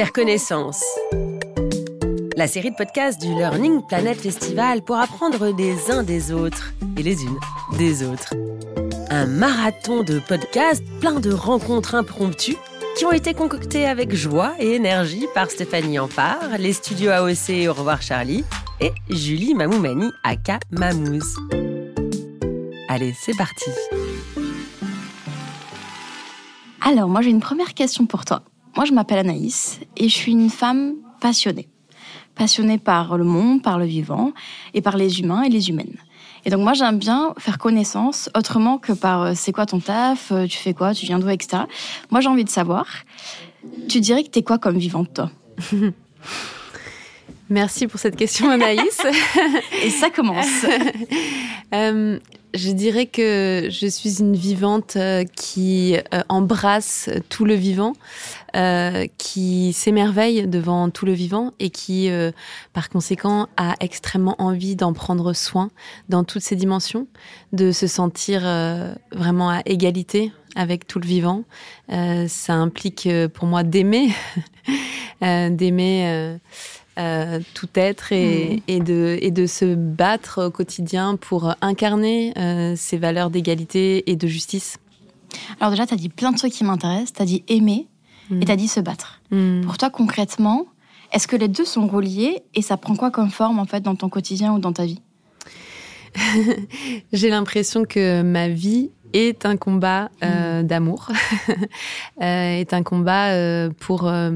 faire connaissance. La série de podcasts du Learning Planet Festival pour apprendre des uns des autres et les unes des autres. Un marathon de podcasts plein de rencontres impromptues qui ont été concoctées avec joie et énergie par Stéphanie Ampard, les studios AOC Au revoir Charlie et Julie Mamoumani aka Mamouze. Allez, c'est parti. Alors, moi j'ai une première question pour toi. Moi je m'appelle Anaïs et je suis une femme passionnée. Passionnée par le monde, par le vivant et par les humains et les humaines. Et donc moi j'aime bien faire connaissance autrement que par euh, c'est quoi ton taf, euh, tu fais quoi, tu viens d'où, etc. Moi j'ai envie de savoir, tu dirais que t'es quoi comme vivante toi? Merci pour cette question Anaïs. Et ça commence. Euh, je dirais que je suis une vivante qui embrasse tout le vivant, euh, qui s'émerveille devant tout le vivant et qui, par conséquent, a extrêmement envie d'en prendre soin dans toutes ses dimensions, de se sentir vraiment à égalité avec tout le vivant. ça implique pour moi d'aimer, d'aimer euh, tout être et, mm. et, de, et de se battre au quotidien pour incarner euh, ces valeurs d'égalité et de justice Alors déjà, tu as dit plein de trucs qui m'intéressent. Tu as dit aimer et tu as dit se battre. Mm. Pour toi, concrètement, est-ce que les deux sont reliés et ça prend quoi comme forme en fait dans ton quotidien ou dans ta vie? J'ai l'impression que ma vie est un combat euh, mm. d'amour, euh, est un combat euh, pour euh,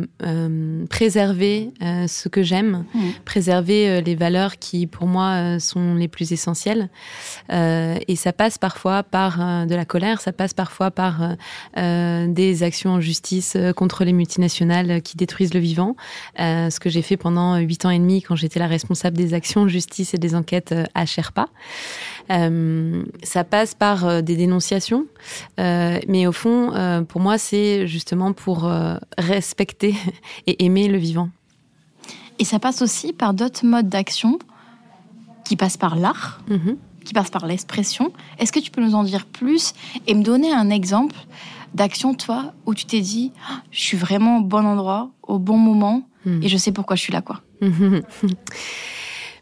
préserver ce que j'aime, Mm. préserver les valeurs qui pour moi sont les plus essentielles. et ça passe parfois par de la colère, ça passe parfois par des actions en justice contre les multinationales qui détruisent le vivant. ce que j'ai fait pendant huit ans et demi quand j'étais la responsable des actions en justice et des enquêtes à Sherpa. Ça passe par des dénonciations, euh, mais au fond, euh, pour moi, c'est justement pour euh, respecter et aimer le vivant. Et ça passe aussi par d'autres modes d'action qui passent par l'art, Mhm. qui passent par l'expression. Est-ce que tu peux nous en dire plus et me donner un exemple d'action, toi, où tu t'es dit, Ah, je suis vraiment au bon endroit, au bon moment, Mm. et je sais pourquoi je suis là, quoi?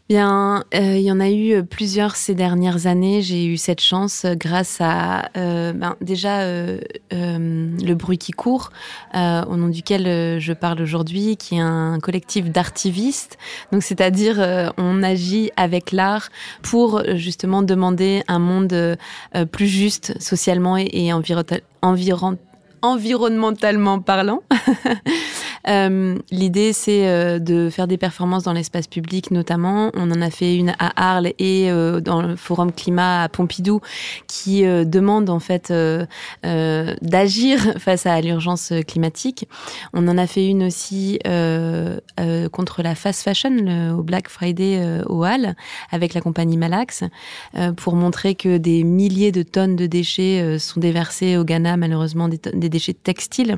Bien, euh, il y en a eu plusieurs ces dernières années. J'ai eu cette chance euh, grâce à euh, ben, déjà euh, euh, le bruit qui court, euh, au nom duquel euh, je parle aujourd'hui, qui est un collectif d'artivistes. Donc, c'est-à-dire, euh, on agit avec l'art pour euh, justement demander un monde euh, euh, plus juste socialement et, et enviro- environ- environnementalement parlant. Euh, L'idée, c'est euh, de faire des performances dans l'espace public, notamment. On en a fait une à Arles et euh, dans le Forum Climat à Pompidou, qui demande en fait d'agir face à l'urgence climatique. On en a fait une aussi contre la fast fashion au Black Friday au Hall avec la compagnie Malax pour montrer que des milliers de tonnes de déchets sont déversés au Ghana, malheureusement des, des déchets textiles.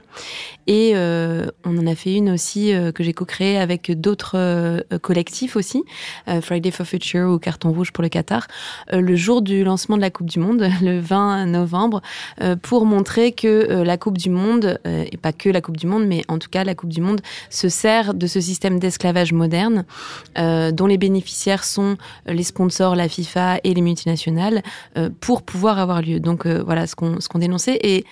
Et on en a fait une aussi euh, que j'ai co-créée avec d'autres euh, collectifs aussi, euh, Friday for Future ou Carton Rouge pour le Qatar, le jour du lancement de la Coupe du Monde, le 20 novembre, pour montrer que la Coupe du Monde, et pas que la Coupe du Monde, mais en tout cas la Coupe du Monde, se sert de ce système d'esclavage moderne, dont les bénéficiaires sont les sponsors, la FIFA et les multinationales, pour pouvoir avoir lieu. Donc voilà ce qu'on qu'on dénonçait. Et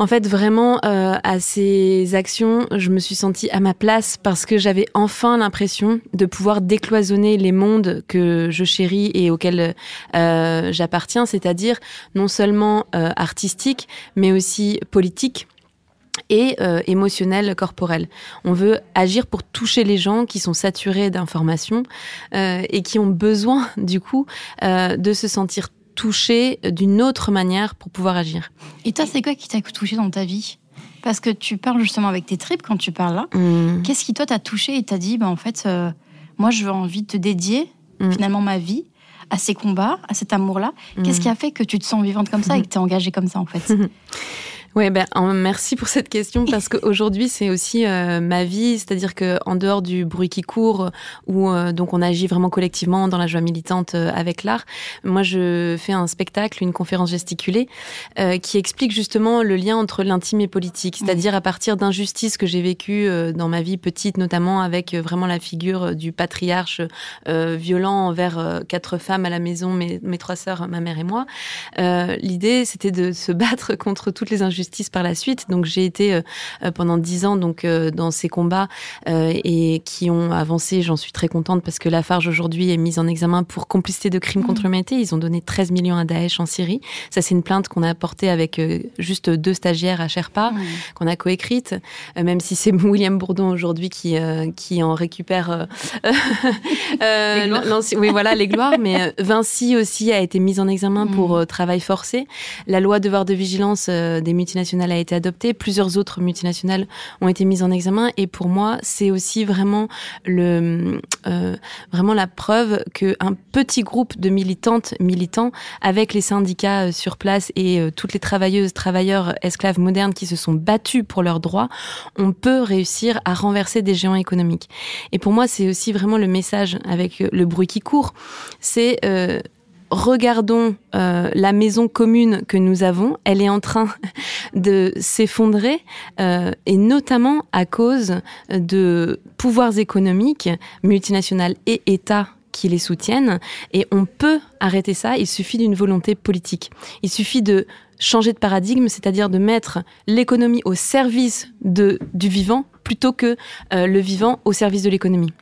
en fait, vraiment, euh, à ces actions, je me suis sentie à ma place parce que j'avais enfin l'impression de pouvoir décloisonner les mondes que je chéris et auxquels euh, j'appartiens, c'est-à-dire non seulement euh, artistique, mais aussi politique et euh, émotionnel, corporel. On veut agir pour toucher les gens qui sont saturés d'informations euh, et qui ont besoin, du coup, euh, de se sentir touchés d'une autre manière pour pouvoir agir. Et toi, c'est quoi qui t'a touché dans ta vie? Parce que tu parles justement avec tes tripes quand tu parles là. Mmh. Qu'est-ce qui, toi, t'a touché et t'a dit, bah, en fait, euh, moi, je veux envie de te dédier Mm. finalement ma vie à ces combats, à cet amour-là Mm. Qu'est-ce qui a fait que tu te sens vivante comme ça et que tu es engagée comme ça, en fait? Oui, ben, merci pour cette question parce qu'aujourd'hui, c'est aussi euh, ma vie, c'est-à-dire qu'en dehors du bruit qui court, où euh, donc on agit vraiment collectivement dans la joie militante euh, avec l'art, moi je fais un spectacle, une conférence gesticulée, qui explique justement le lien entre l'intime et politique, c'est-à-dire à partir d'injustices que j'ai vécues dans ma vie petite, notamment avec vraiment la figure du patriarche violent envers quatre femmes à la maison, mes, mes trois sœurs, ma mère et moi. L'idée, c'était de se battre contre toutes les injustices justice par la suite. Donc j'ai été euh, euh, pendant dix ans donc euh, dans ces combats et qui ont avancé. J'en suis très contente parce que Lafarge aujourd'hui est mise en examen pour complicité de crimes contre mmh. l'humanité. Ils ont donné 13 millions à Daesh en Syrie. Ça c'est une plainte qu'on a portée avec juste deux stagiaires à Sherpa, mmh. qu'on a coécrite, même si c'est William Bourdon aujourd'hui qui qui en récupère. oui voilà les gloires. Mais Vinci aussi a été mise en examen mmh. pour travail forcé. La loi devoir de vigilance des a été adoptée, plusieurs autres multinationales ont été mises en examen. Et pour moi, c'est aussi vraiment le euh, vraiment la preuve qu'un petit groupe de militantes, militants, avec les syndicats euh, sur place et euh, toutes les travailleuses, travailleurs, esclaves modernes qui se sont battus pour leurs droits, on peut réussir à renverser des géants économiques. Et pour moi, c'est aussi vraiment le message avec le bruit qui court. C'est regardons euh, la maison commune que nous avons, elle est en train de s'effondrer, euh, et notamment à cause de pouvoirs économiques, multinationales et États qui les soutiennent. Et on peut arrêter ça, il suffit d'une volonté politique. Il suffit de changer de paradigme, c'est-à-dire de mettre l'économie au service du vivant plutôt que euh, le vivant au service de l'économie.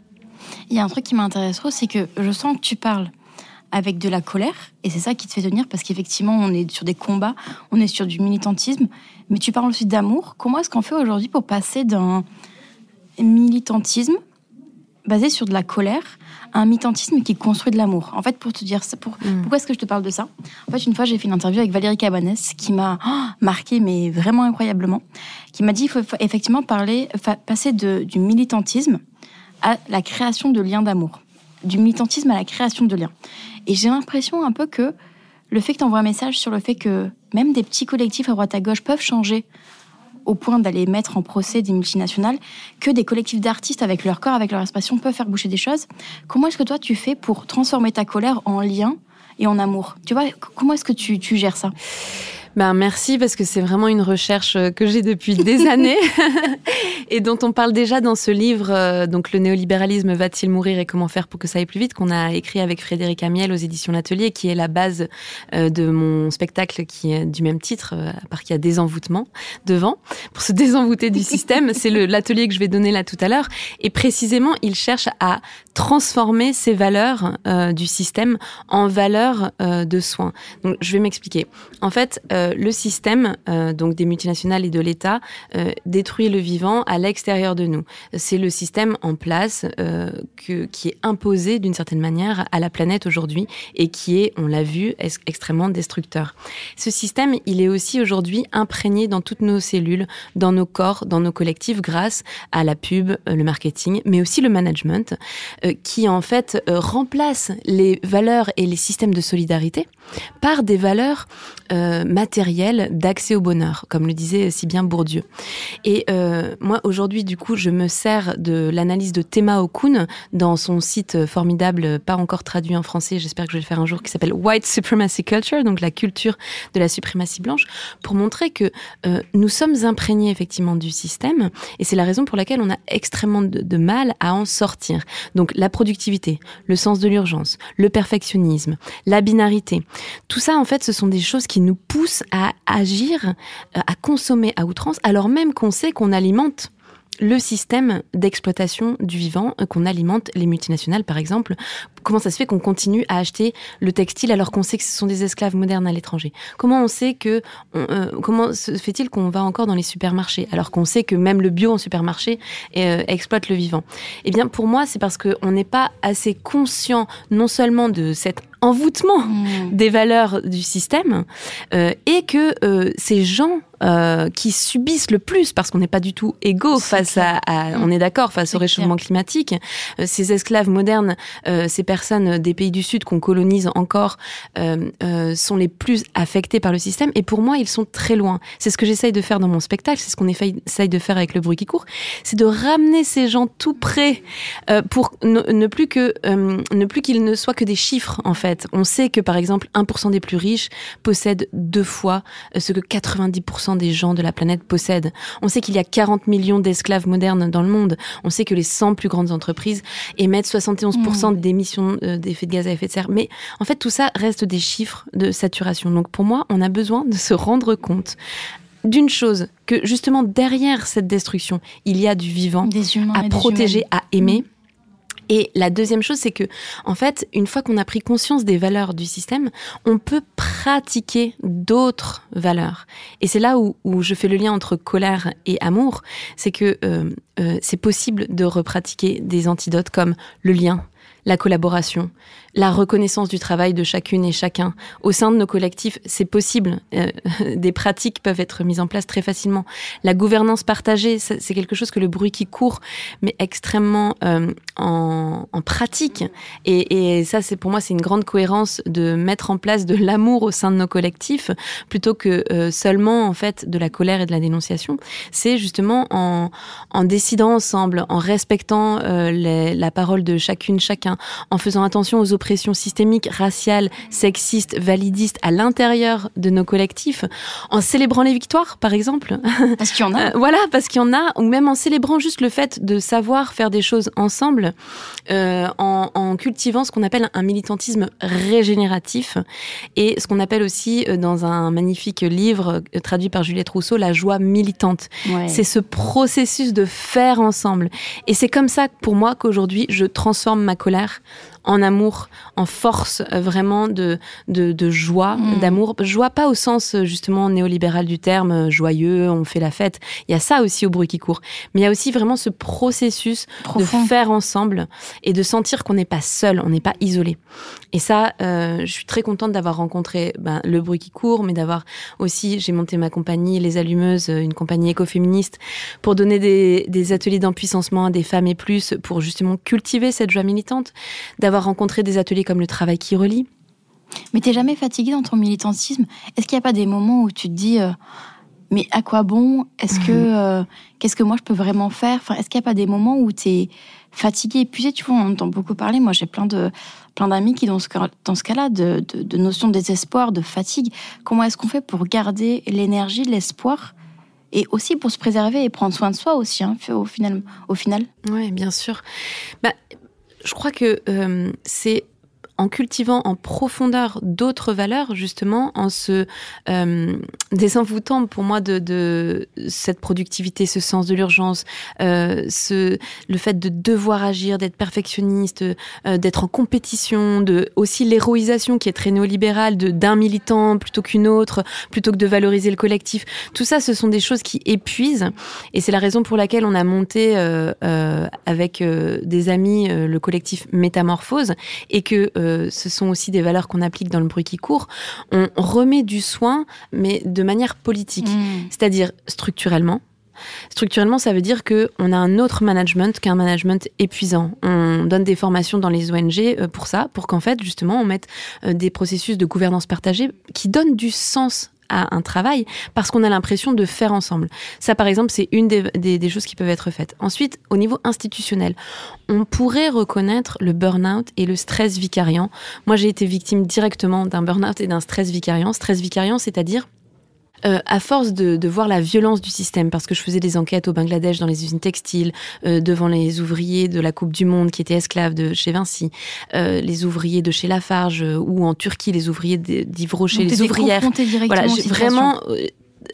Il y a un truc qui m'intéresse trop, c'est que je sens que tu parles avec de la colère, et c'est ça qui te fait tenir, parce qu'effectivement, on est sur des combats, on est sur du militantisme, mais tu parles aussi d'amour. Comment est-ce qu'on fait aujourd'hui pour passer d'un militantisme basé sur de la colère à un militantisme qui construit de l'amour? En fait, pour te dire ça, pour, mm. pourquoi est-ce que je te parle de ça? En fait, une fois, j'ai fait une interview avec Valérie Cabanès, qui m'a oh, marqué, mais vraiment incroyablement, qui m'a dit qu'il faut effectivement parler, passer de, du militantisme à la création de liens d'amour du militantisme à la création de liens. Et j'ai l'impression un peu que le fait que tu envoies un message sur le fait que même des petits collectifs à droite à gauche peuvent changer au point d'aller mettre en procès des multinationales, que des collectifs d'artistes avec leur corps, avec leur expression peuvent faire boucher des choses. Comment est-ce que toi tu fais pour transformer ta colère en lien et en amour? Tu vois, comment est-ce que tu, tu gères ça? Ben, merci parce que c'est vraiment une recherche euh, que j'ai depuis des années et dont on parle déjà dans ce livre, euh, donc Le néolibéralisme va-t-il mourir et comment faire pour que ça aille plus vite, qu'on a écrit avec Frédéric Amiel aux éditions L'Atelier, qui est la base euh, de mon spectacle qui est du même titre, à part qu'il y a désenvoûtement devant, pour se désenvoûter du système. C'est l'atelier que je vais donner là tout à l'heure. Et précisément, il cherche à transformer ces valeurs du système en valeurs de soins. Donc, je vais m'expliquer. En fait, euh, le système euh, donc des multinationales et de l'État euh, détruit le vivant à l'extérieur de nous. C'est le système en place qui est imposé d'une certaine manière à la planète aujourd'hui et qui est, on l'a vu, extrêmement destructeur. Ce système, il est aussi aujourd'hui imprégné dans toutes nos cellules, dans nos corps, dans nos collectifs grâce à la pub, le marketing, mais aussi le management, qui en fait remplace les valeurs et les systèmes de solidarité par des valeurs matérielles d'accès au bonheur, comme le disait si bien Bourdieu. Et euh, moi, aujourd'hui, du coup, je me sers de l'analyse de Tema Okun dans son site formidable, pas encore traduit en français, j'espère que je vais le faire un jour, qui s'appelle White Supremacy Culture, donc la culture de la suprématie blanche, pour montrer que euh, nous sommes imprégnés effectivement du système, et c'est la raison pour laquelle on a extrêmement de mal à en sortir. Donc la productivité, le sens de l'urgence, le perfectionnisme, la binarité, tout ça, en fait, ce sont des choses qui nous poussent à agir, euh, à consommer à outrance, alors même qu'on sait qu'on alimente le système d'exploitation du vivant, euh, qu'on alimente les multinationales par exemple. Comment ça se fait qu'on continue à acheter le textile alors qu'on sait que ce sont des esclaves modernes à l'étranger? Comment on sait que euh, comment se fait-il qu'on va encore dans les supermarchés alors qu'on sait que même le bio en supermarché exploite le vivant? Eh bien, pour moi, c'est parce qu'on n'est pas assez conscient non seulement de cette envoûtement mmh. des valeurs du système et que ces gens euh, qui subissent le plus parce qu'on n'est pas du tout égaux face à, on est d'accord, face au réchauffement climatique. Euh, ces esclaves modernes, euh, ces personnes des pays du Sud qu'on colonise encore, sont les plus affectés par le système. Et pour moi, ils sont très loin. C'est ce que j'essaye de faire dans mon spectacle, c'est ce qu'on essaye de faire avec le bruit qui court, c'est de ramener ces gens tout près pour ne, plus que ne plus qu'ils ne soient que des chiffres en fait. On sait que par exemple 1% des plus riches possèdent deux fois ce que 90% des gens de la planète possèdent. On sait qu'il y a 40 millions d'esclaves modernes dans le monde. On sait que les 100 plus grandes entreprises émettent 71% mm. d'émissions euh, d'effets de gaz à effet de serre. Mais en fait, tout ça reste des chiffres de saturation. Donc pour moi, on a besoin de se rendre compte d'une chose, que justement derrière cette destruction, il y a du vivant à protéger, à aimer. Mm. Et la deuxième chose, c'est que, en fait, une fois qu'on a pris conscience des valeurs du système, on peut pratiquer d'autres valeurs. Et c'est là où, je fais le lien entre colère et amour, c'est que euh, euh, c'est possible de repratiquer des antidotes comme le lien, la collaboration, la reconnaissance du travail de chacune et chacun. Au sein de nos collectifs, c'est possible. Euh, des pratiques peuvent être mises en place très facilement. La gouvernance partagée, c'est quelque chose que le bruit qui court, mais extrêmement euh, en, pratique. Et, ça, c'est pour moi, c'est une grande cohérence de mettre en place de l'amour au sein de nos collectifs, plutôt que euh, seulement en fait de la colère et de la dénonciation. C'est justement en, décidant ensemble, en respectant la parole de chacune, chacun, en faisant attention aux oppressions systémiques, raciales, sexistes, validistes à l'intérieur de nos collectifs, en célébrant les victoires, par exemple. Parce qu'il y en a. Euh, voilà, parce qu'il y en a, ou même en célébrant juste le fait de savoir faire des choses ensemble, euh, en, en, cultivant ce qu'on appelle un militantisme régénératif, et ce qu'on appelle aussi euh, dans un magnifique livre traduit par Juliette Rousseau, la joie militante. C'est ce processus de faire ensemble. Et c'est comme ça, pour moi, qu'aujourd'hui, je transforme ma colère en amour, en force euh, vraiment de, de, joie, mm. d'amour. Joie pas au sens euh, justement néolibéral du terme, euh, joyeux, on fait la fête. Il y a ça aussi au bruit qui court. Mais il y a aussi vraiment ce processus de faire ensemble et de sentir qu'on n'est pas seul, on n'est pas isolé. Et ça, je suis très contente d'avoir rencontré ben, le bruit qui court, mais d'avoir aussi, j'ai monté ma compagnie Les Allumeuses, une compagnie écoféministe, pour donner des, des ateliers d'empuissancement à des femmes et plus, pour justement cultiver cette joie militante, d'avoir rencontrer des ateliers comme le travail qui relie. Mais t'es jamais fatigué dans ton militantisme? Est-ce qu'il n'y a pas des moments où tu te dis euh, mais à quoi bon? Est-ce que mhm. euh, qu'est-ce que moi je peux vraiment faire? Enfin, Est-ce qu'il n'y a pas des moments où tu es fatigué, épuisé Tu vois, on entend beaucoup parler. Moi, j'ai plein de plein d'amis qui dans ce dans ce cas-là de, de, de notion de désespoir, de fatigue. Comment est-ce qu'on fait pour garder l'énergie, l'espoir? Et aussi pour se préserver et prendre soin de soi aussi, hein, au final. Au final. Oui, bien sûr. Bah, je crois que euh, c'est en cultivant en profondeur d'autres valeurs, justement, en se euh, désenvoûtant pour moi de, de, cette productivité, ce sens de l'urgence, euh, ce, le fait de devoir agir, d'être perfectionniste, euh, d'être en compétition, de aussi l'héroïsation qui est très néolibérale, d'un militant plutôt qu'une autre, plutôt que de valoriser le collectif. Tout ça, ce sont des choses qui épuisent, et c'est la raison pour laquelle on a monté euh, euh avec euh, des amis le collectif Métamorphose, et que euh, ce sont aussi des valeurs qu'on applique dans le bruit qui court, on remet du soin, mais de manière politique, mm. c'est-à-dire structurellement. Structurellement, ça veut dire que on a un autre management qu'un management épuisant. On donne des formations dans les ONG euh, pour ça, pour qu'en fait, justement, on mette euh, des processus de gouvernance partagée qui donnent du sens à un travail parce qu'on a l'impression de faire ensemble. Ça, par exemple, c'est une des, choses qui peuvent être faites. Ensuite, au niveau institutionnel, on pourrait reconnaître le burn-out et le stress vicariant. Moi, j'ai été victime directement d'un burn-out et d'un stress vicariant. Stress vicariant, c'est-à-dire euh, à force de, voir la violence du système, parce que je faisais des enquêtes au Bangladesh dans les usines textiles, euh, devant les ouvriers de la Coupe du Monde qui étaient esclaves de chez Vinci, euh, les ouvriers de chez Lafarge, ou en Turquie les ouvriers d'Yves Rocher, les ouvrières. Voilà, vraiment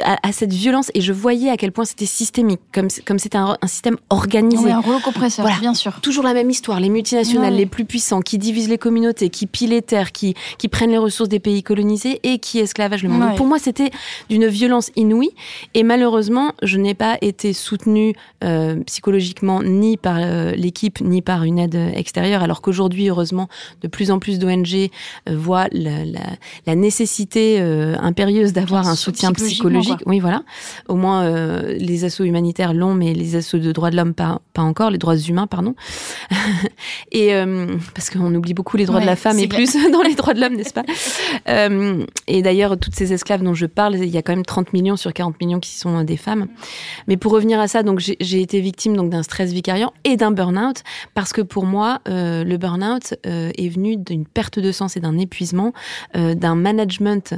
à, cette violence et je voyais à quel point c'était systémique, comme comme c'était un, système organisé. un rouleau compresseur, bien sûr. Toujours la même histoire, les multinationales les plus puissants qui divisent les communautés, qui pillent les terres, qui qui prennent les ressources des pays colonisés et qui esclavagent le monde. Pour moi, c'était d'une violence inouïe et malheureusement, je n'ai pas été soutenue euh, psychologiquement ni par euh, l'équipe ni par une aide extérieure, alors qu'aujourd'hui, heureusement, de plus en plus d'ONG euh, voient la, la, la nécessité impérieuse d'avoir un soutien psychologique. Oui, voilà. Au moins, euh, les assauts humanitaires l'ont, mais les assauts de droits de l'homme, pas, pas encore, les droits humains, pardon. et euh, parce qu'on oublie beaucoup les droits de la femme et plus dans les droits de l'homme, n'est-ce pas? Euh, Et d'ailleurs, toutes ces esclaves dont je parle, il y a quand même 30 millions sur 40 millions qui sont des femmes. Mais pour revenir à ça, donc j'ai été victime donc d'un stress vicariant et d'un burn-out parce que pour moi, le burn-out est venu d'une perte de sens et d'un épuisement, d'un management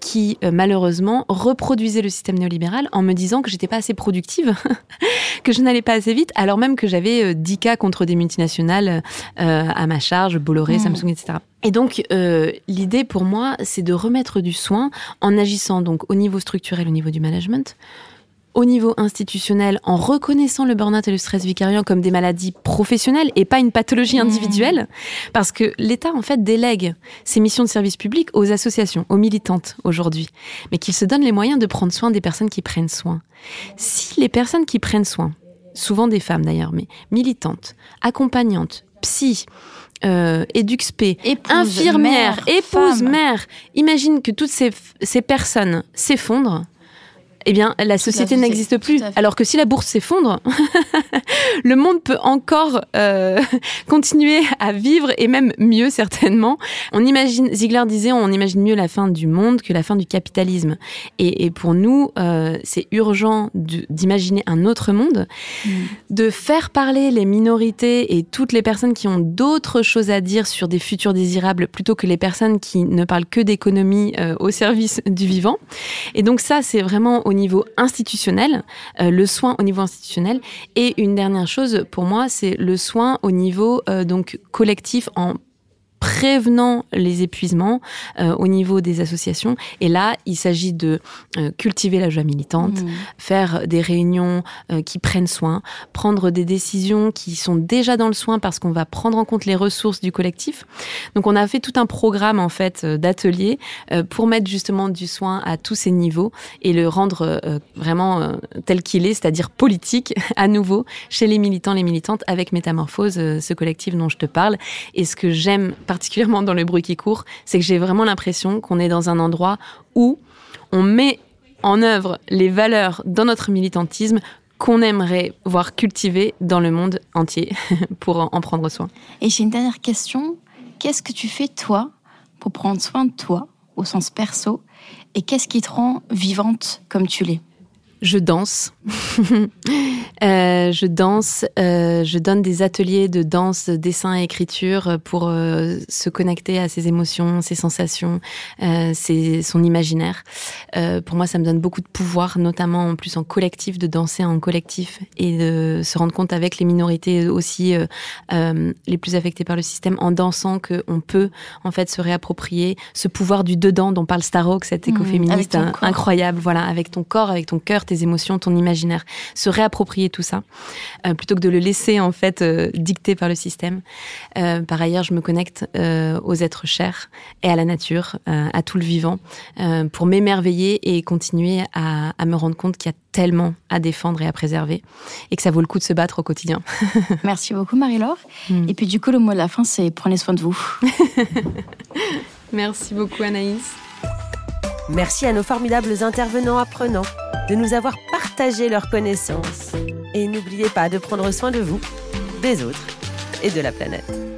qui malheureusement reproduisait le système néolibéral en me disant que j'étais pas assez productive, que je n'allais pas assez vite, alors même que j'avais 10 euh, cas contre des multinationales euh, à ma charge, Bolloré, mmh. Samsung, etc. Et donc, euh, l'idée pour moi, c'est de remettre du soin en agissant donc au niveau structurel, au niveau du management, au niveau institutionnel en reconnaissant le burn-out et le stress vicariant comme des maladies professionnelles et pas une pathologie mmh. individuelle, parce que l'État en fait délègue ses missions de service public aux associations, aux militantes aujourd'hui, mais qu'il se donne les moyens de prendre soin des personnes qui prennent soin. Si les personnes qui prennent soin, souvent des femmes d'ailleurs, mais militantes, accompagnantes, psy, euh, éduxp, infirmières, épouses, mères, imagine que toutes ces, ces personnes s'effondrent eh bien, la société n'existe plus. Alors que si la bourse s'effondre, le monde peut encore euh, continuer à vivre et même mieux certainement. On imagine, Ziegler disait, on imagine mieux la fin du monde que la fin du capitalisme. Et, pour nous, euh, c'est urgent d'imaginer un autre monde, mm. de faire parler les minorités et toutes les personnes qui ont d'autres choses à dire sur des futurs désirables plutôt que les personnes qui ne parlent que d'économie euh, au service du vivant. Et donc ça, c'est vraiment au niveau institutionnel, euh, le soin au niveau institutionnel. Et une dernière chose pour moi, c'est le soin au niveau euh, donc collectif en prévenant les épuisements euh, au niveau des associations. Et là, il s'agit de euh, cultiver la joie militante, mmh. faire des réunions euh, qui prennent soin, prendre des décisions qui sont déjà dans le soin parce qu'on va prendre en compte les ressources du collectif. Donc, on a fait tout un programme en fait d'ateliers pour mettre justement du soin à tous ces niveaux et le rendre vraiment tel qu'il est, c'est-à-dire politique à nouveau chez les militants, les militantes avec Métamorphose, ce collectif dont je te parle. Et ce que j'aime particulièrement dans le bruit qui court, c'est que j'ai vraiment l'impression qu'on est dans un endroit où on met en œuvre les valeurs dans notre militantisme qu'on aimerait voir cultiver dans le monde entier pour en prendre soin. Et j'ai une dernière question. Qu'est-ce que tu fais toi pour prendre soin de toi au sens perso et qu'est-ce qui te rend vivante comme tu l'es? Je danse. euh, je danse. Euh, je donne des ateliers de danse, dessin et écriture pour euh, se connecter à ses émotions, ses sensations, ses, son imaginaire. Pour moi, ça me donne beaucoup de pouvoir, notamment en plus en collectif, de danser en collectif et de se rendre compte avec les minorités aussi les plus affectées par le système, en dansant qu'on peut en fait se réapproprier ce pouvoir du dedans dont parle Starhawk, cet mmh, écoféministe incroyable. Voilà, avec ton corps, avec ton cœur tes émotions, ton imaginaire, se réapproprier tout ça, euh, plutôt que de le laisser en fait euh, dicter par le système. Euh, par ailleurs, je me connecte aux êtres chers et à la nature, à tout le vivant, pour m'émerveiller et continuer à, me rendre compte qu'il y a tellement à défendre et à préserver, et que ça vaut le coup de se battre au quotidien. Merci beaucoup Marie-Laure. Hmm. Et puis du coup, le mot de la fin, c'est prenez soin de vous. Merci beaucoup Anaïs. Merci à nos formidables intervenants apprenants de nous avoir partagé leurs connaissances. Et n'oubliez pas de prendre soin de vous, des autres et de la planète.